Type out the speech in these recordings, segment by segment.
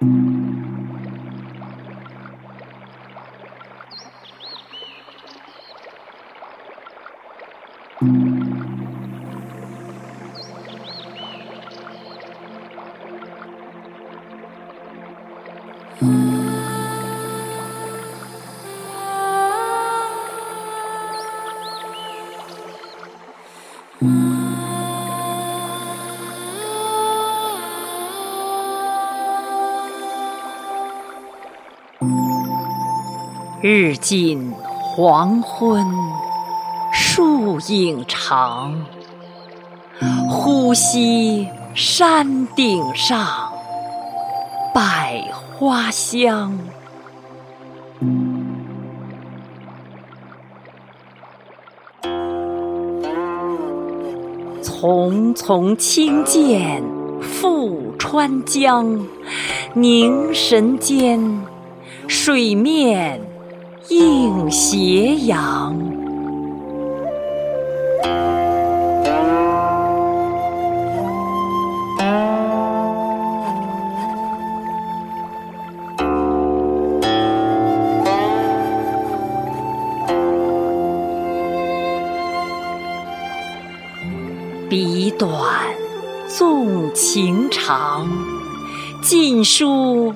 thank mm -hmm. you 日近黄昏，树影长，呼吸山顶上百花香。丛丛青涧复川江，凝神间，水面映斜阳。笔短纵情长，尽书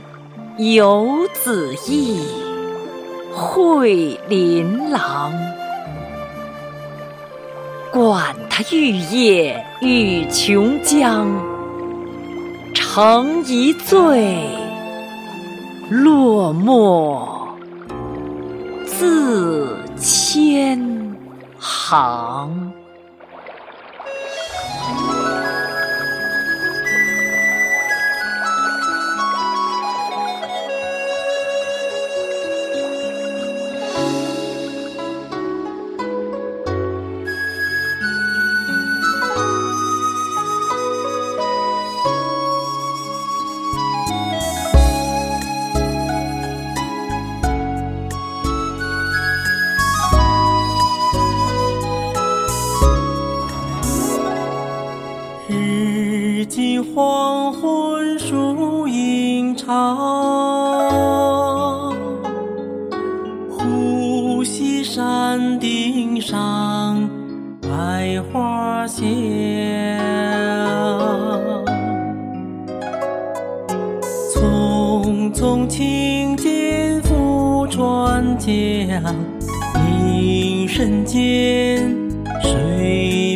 游子意，绘琳琅。管他玉液与琼浆，成一醉，落墨自千行。日近黄昏，树影长，呼吸山顶上百花香。匆匆轻剑赴川江，凝神间，水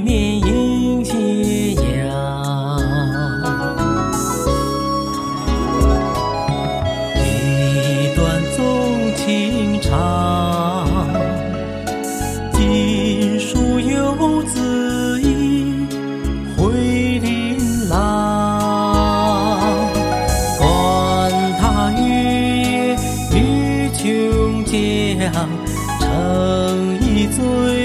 成一醉，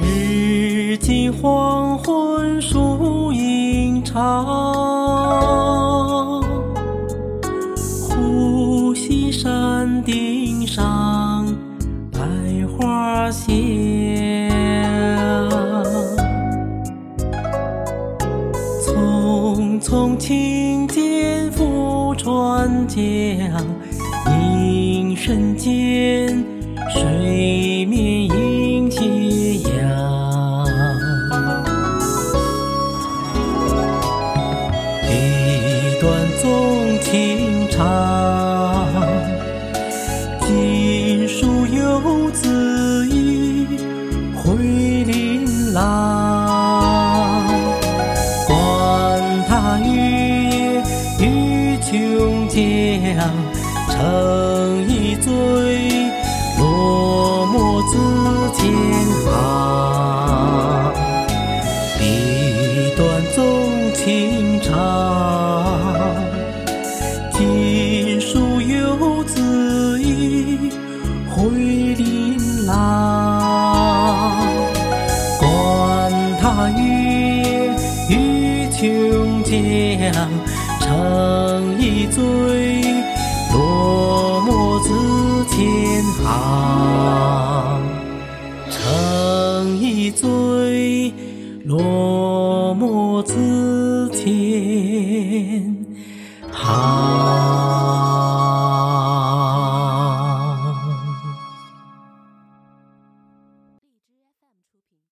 日近黄昏，树影长，呼吸山顶上百花香。匆匆轻剑赴川江，凝神间，水面长，锦书游子意，回琳琅。管他月夜与琼浆，成一醉，落墨自天行。笔端纵情长，今书游子意回琳琅。管他月与琼浆，成一醉，落墨子千行。成一醉，落墨子千行。